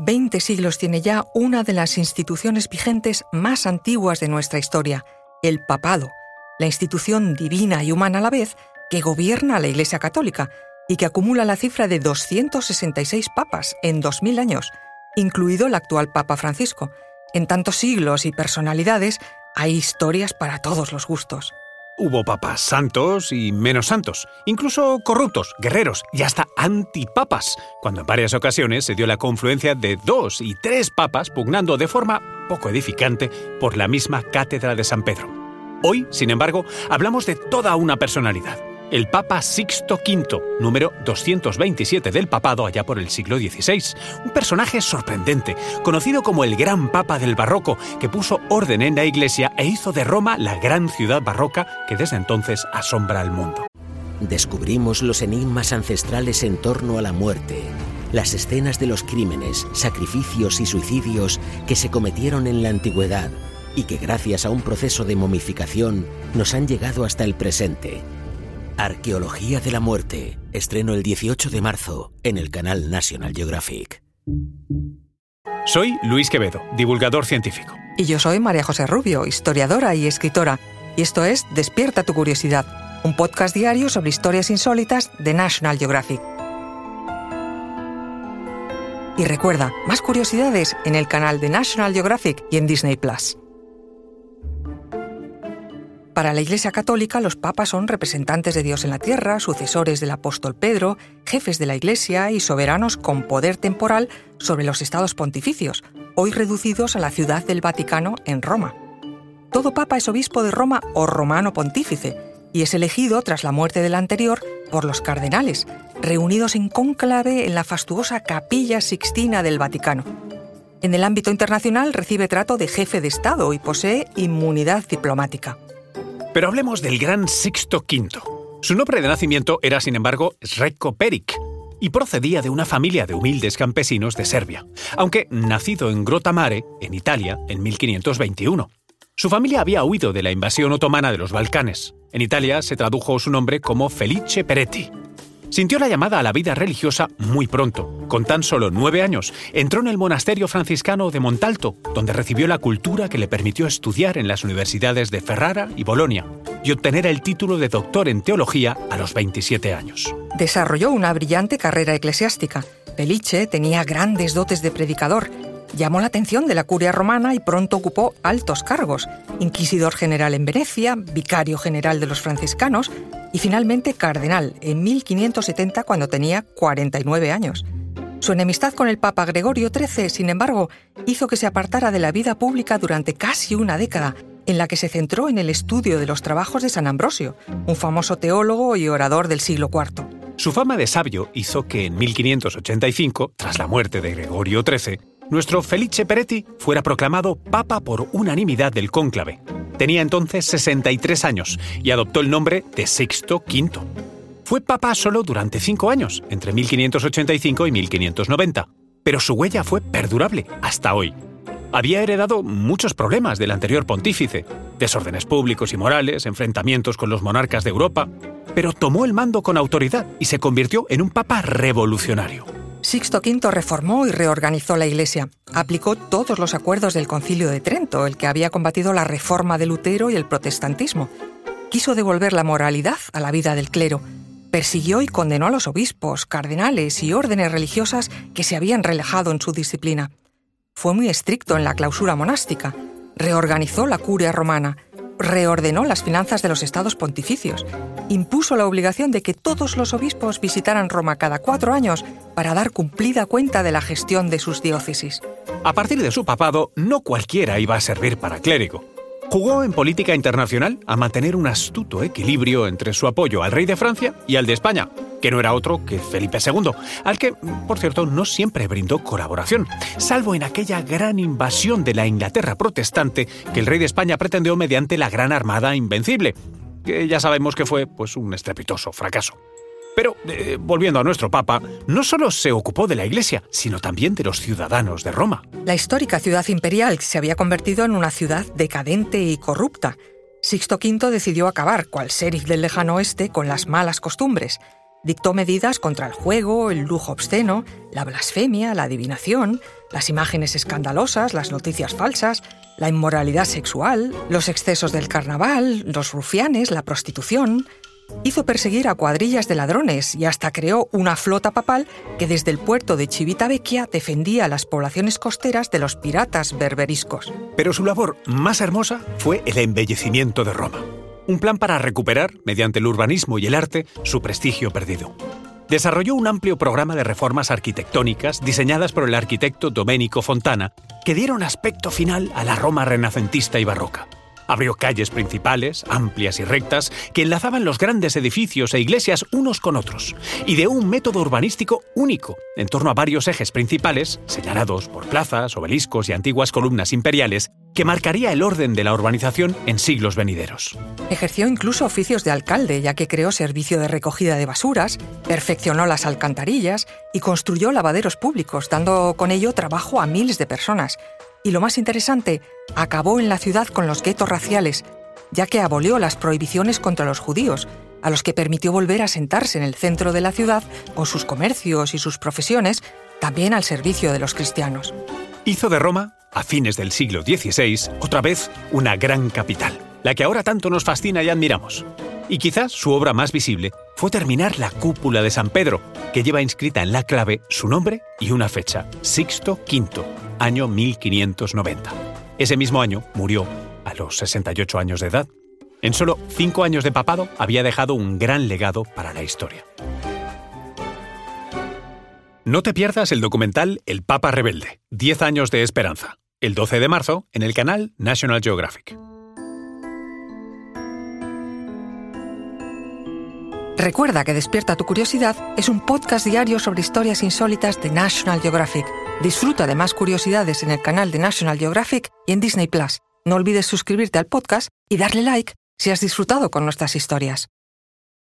Veinte siglos tiene ya una de las instituciones vigentes más antiguas de nuestra historia, el papado, la institución divina y humana a la vez que gobierna la Iglesia Católica y que acumula la cifra de 266 papas en 2000 años, incluido el actual Papa Francisco. En tantos siglos y personalidades hay historias para todos los gustos. Hubo papas santos y menos santos, incluso corruptos, guerreros y hasta antipapas, cuando en varias ocasiones se dio la confluencia de dos y tres papas pugnando de forma poco edificante por la misma cátedra de San Pedro. Hoy, sin embargo, hablamos de toda una personalidad, el Papa Sixto V, número 227 del papado allá por el siglo XVI. Un personaje sorprendente, conocido como el Gran Papa del Barroco, que puso orden en la Iglesia e hizo de Roma la gran ciudad barroca que desde entonces asombra al mundo. Descubrimos los enigmas ancestrales en torno a la muerte, las escenas de los crímenes, sacrificios y suicidios que se cometieron en la antigüedad y que gracias a un proceso de momificación nos han llegado hasta el presente Arqueología de la Muerte. Estreno el 18 de marzo en el canal National Geographic. Soy Luis Quevedo, divulgador científico. Y yo soy María José Rubio, historiadora y escritora. Y esto es Despierta tu curiosidad, un podcast diario sobre historias insólitas de National Geographic. Y recuerda, más curiosidades en el canal de National Geographic y en Disney Plus. Para la Iglesia Católica, los papas son representantes de Dios en la tierra, sucesores del apóstol Pedro, jefes de la Iglesia y soberanos con poder temporal sobre los estados pontificios, hoy reducidos a la ciudad del Vaticano en Roma. Todo papa es obispo de Roma o romano pontífice y es elegido tras la muerte del anterior por los cardenales, reunidos en cónclave en la fastuosa Capilla Sixtina del Vaticano. En el ámbito internacional recibe trato de jefe de Estado y posee inmunidad diplomática. Pero hablemos del gran Sixto V. Su nombre de nacimiento era, sin embargo, Sreko Peric, y procedía de una familia de humildes campesinos de Serbia, aunque nacido en Grotamare, en Italia, en 1521. Su familia había huido de la invasión otomana de los Balcanes. En Italia se tradujo su nombre como Felice Peretti, Sintió la llamada a la vida religiosa muy pronto. Con tan solo nueve años, entró en el monasterio franciscano de Montalto, donde recibió la cultura que le permitió estudiar en las universidades de Ferrara y Bolonia y obtener el título de doctor en teología a los 27 años. Desarrolló una brillante carrera eclesiástica. Felice tenía grandes dotes de predicador Llamó la atención de la curia romana y pronto ocupó altos cargos, inquisidor general en Venecia, vicario general de los franciscanos y finalmente cardenal en 1570 cuando tenía 49 años. Su enemistad con el Papa Gregorio XIII, sin embargo, hizo que se apartara de la vida pública durante casi una década, en la que se centró en el estudio de los trabajos de San Ambrosio, un famoso teólogo y orador del siglo IV. Su fama de sabio hizo que en 1585, tras la muerte de Gregorio XIII, nuestro Felice Peretti fuera proclamado Papa por unanimidad del cónclave. Tenía entonces 63 años y adoptó el nombre de Sixto V. Fue papa solo durante cinco años, entre 1585 y 1590, pero su huella fue perdurable hasta hoy. Había heredado muchos problemas del anterior pontífice, desórdenes públicos y morales, enfrentamientos con los monarcas de Europa, pero tomó el mando con autoridad y se convirtió en un papa revolucionario. Sixto V reformó y reorganizó la Iglesia. Aplicó todos los acuerdos del Concilio de Trento, el que había combatido la reforma de Lutero y el protestantismo. Quiso devolver la moralidad a la vida del clero. Persiguió y condenó a los obispos, cardenales y órdenes religiosas que se habían relajado en su disciplina. Fue muy estricto en la clausura monástica. Reorganizó la curia romana reordenó las finanzas de los estados pontificios, impuso la obligación de que todos los obispos visitaran Roma cada cuatro años para dar cumplida cuenta de la gestión de sus diócesis. A partir de su papado, no cualquiera iba a servir para clérigo. Jugó en política internacional a mantener un astuto equilibrio entre su apoyo al rey de Francia y al de España, que no era otro que Felipe II, al que, por cierto, no siempre brindó colaboración, salvo en aquella gran invasión de la Inglaterra protestante que el rey de España pretendió mediante la Gran Armada Invencible, que ya sabemos que fue pues un estrepitoso fracaso. Pero, eh, volviendo a nuestro Papa, no solo se ocupó de la Iglesia, sino también de los ciudadanos de Roma. La histórica ciudad imperial se había convertido en una ciudad decadente y corrupta. Sixto V decidió acabar, cual sheriff del lejano oeste, con las malas costumbres. Dictó medidas contra el juego, el lujo obsceno, la blasfemia, la adivinación, las imágenes escandalosas, las noticias falsas, la inmoralidad sexual, los excesos del carnaval, los rufianes, la prostitución. Hizo perseguir a cuadrillas de ladrones y hasta creó una flota papal que desde el puerto de Civitavecchia defendía a las poblaciones costeras de los piratas berberiscos. Pero su labor más hermosa fue el embellecimiento de Roma. Un plan para recuperar, mediante el urbanismo y el arte, su prestigio perdido desarrolló un amplio programa de reformas arquitectónicas diseñadas por el arquitecto Domenico Fontana, que dieron aspecto final a la Roma renacentista y barroca. Abrió calles principales, amplias y rectas, que enlazaban los grandes edificios e iglesias unos con otros, y de un método urbanístico único, en torno a varios ejes principales, señalados por plazas, obeliscos y antiguas columnas imperiales, que marcaría el orden de la urbanización en siglos venideros. Ejerció incluso oficios de alcalde, ya que creó servicio de recogida de basuras, perfeccionó las alcantarillas y construyó lavaderos públicos, dando con ello trabajo a miles de personas, y lo más interesante, acabó en la ciudad con los guetos raciales, ya que abolió las prohibiciones contra los judíos, a los que permitió volver a sentarse en el centro de la ciudad con sus comercios y sus profesiones, también al servicio de los cristianos. Hizo de Roma, a fines del siglo XVI, otra vez una gran capital, la que ahora tanto nos fascina y admiramos. Y quizás su obra más visible fue terminar la cúpula de San Pedro, que lleva inscrita en la clave su nombre y una fecha, Sixto V, año 1590. Ese mismo año murió a los 68 años de edad. En solo cinco años de papado había dejado un gran legado para la historia. No te pierdas el documental El Papa Rebelde, 10 años de esperanza, el 12 de marzo en el canal National Geographic. Recuerda que Despierta tu Curiosidad es un podcast diario sobre historias insólitas de National Geographic. Disfruta de más curiosidades en el canal de National Geographic y en Disney Plus. No olvides suscribirte al podcast y darle like si has disfrutado con nuestras historias.